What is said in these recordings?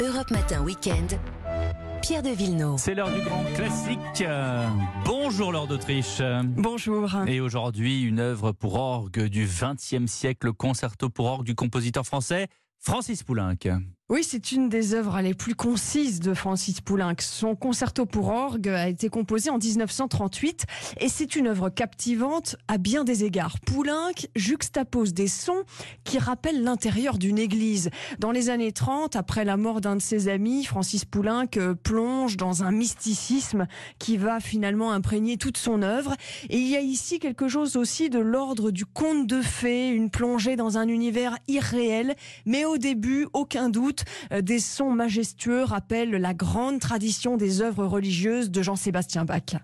Europe Matin Weekend. Pierre de Villeneuve. C'est l'heure du grand classique. Euh, Bonjour Laure d'Autriche. Bonjour. Et aujourd'hui, une œuvre pour orgue du XXe siècle, le concerto pour orgue du compositeur français Francis Poulenc. Oui, c'est une des œuvres les plus concises de Francis Poulenc. Son concerto pour orgue a été composé en 1938 et c'est une œuvre captivante à bien des égards. Poulenc juxtapose des sons qui rappellent l'intérieur d'une église. Dans les années 30, après la mort d'un de ses amis, Francis Poulenc euh, plonge dans un mysticisme qui va finalement imprégner toute son œuvre. Et il y a ici quelque chose aussi de l'ordre du conte de fées, une plongée dans un univers irréel, mais au début, aucun doute, euh, des sons majestueux rappellent la grande tradition des œuvres religieuses de Jean-Sébastien Bach.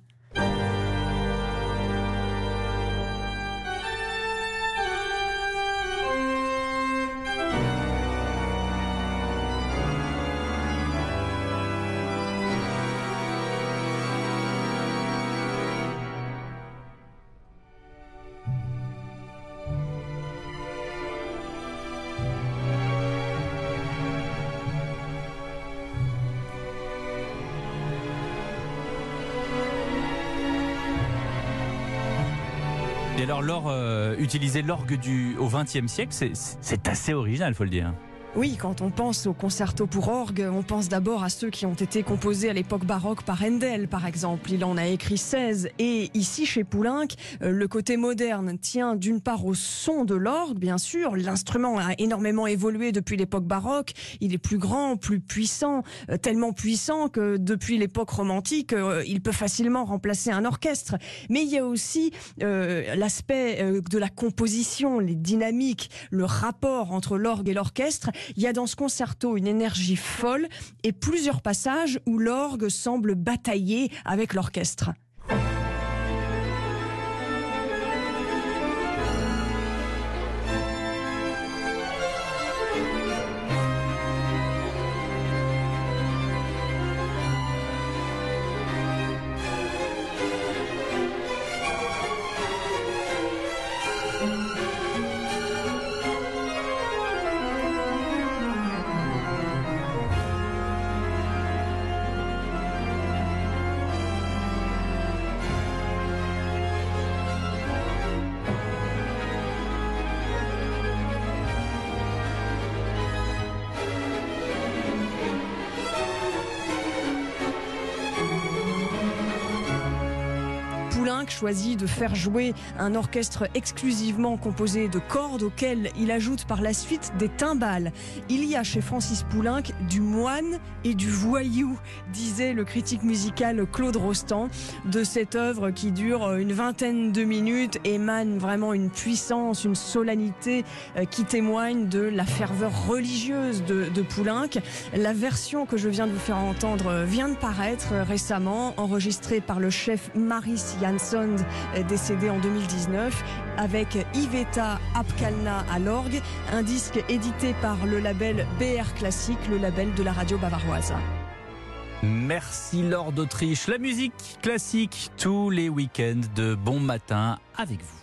Et alors, Laure, euh, utiliser l'orgue du au XXe siècle, c'est assez original, faut le dire. Oui, quand on pense au concerto pour orgue, on pense d'abord à ceux qui ont été composés à l'époque baroque par Handel, par exemple. Il en a écrit 16. Et ici, chez Poulenc, euh, le côté moderne tient d'une part au son de l'orgue, bien sûr. L'instrument a énormément évolué depuis l'époque baroque. Il est plus grand, plus puissant, euh, tellement puissant que depuis l'époque romantique, euh, il peut facilement remplacer un orchestre. Mais il y a aussi l'aspect de la composition, les dynamiques, le rapport entre l'orgue et l'orchestre. Il y a dans ce concerto une énergie folle et plusieurs passages où l'orgue semble batailler avec l'orchestre. Poulenc choisit de faire jouer un orchestre exclusivement composé de cordes auxquelles il ajoute par la suite des timbales. Il y a chez Francis Poulenc du moine et du voyou, disait le critique musical Claude Rostand. De cette œuvre qui dure une vingtaine de minutes émane vraiment une puissance, une solennité euh, qui témoigne de la ferveur religieuse de, de Poulenc. La version que je viens de vous faire entendre vient de paraître récemment, enregistrée par le chef Maris Jansson, euh, décédé en 2019, avec Iveta Apkalna à l'orgue, un disque édité par le label BR Classique, le label de la radio bavaroise. Merci Laure d'Autriche. La musique classique tous les week-ends de bon matin avec vous.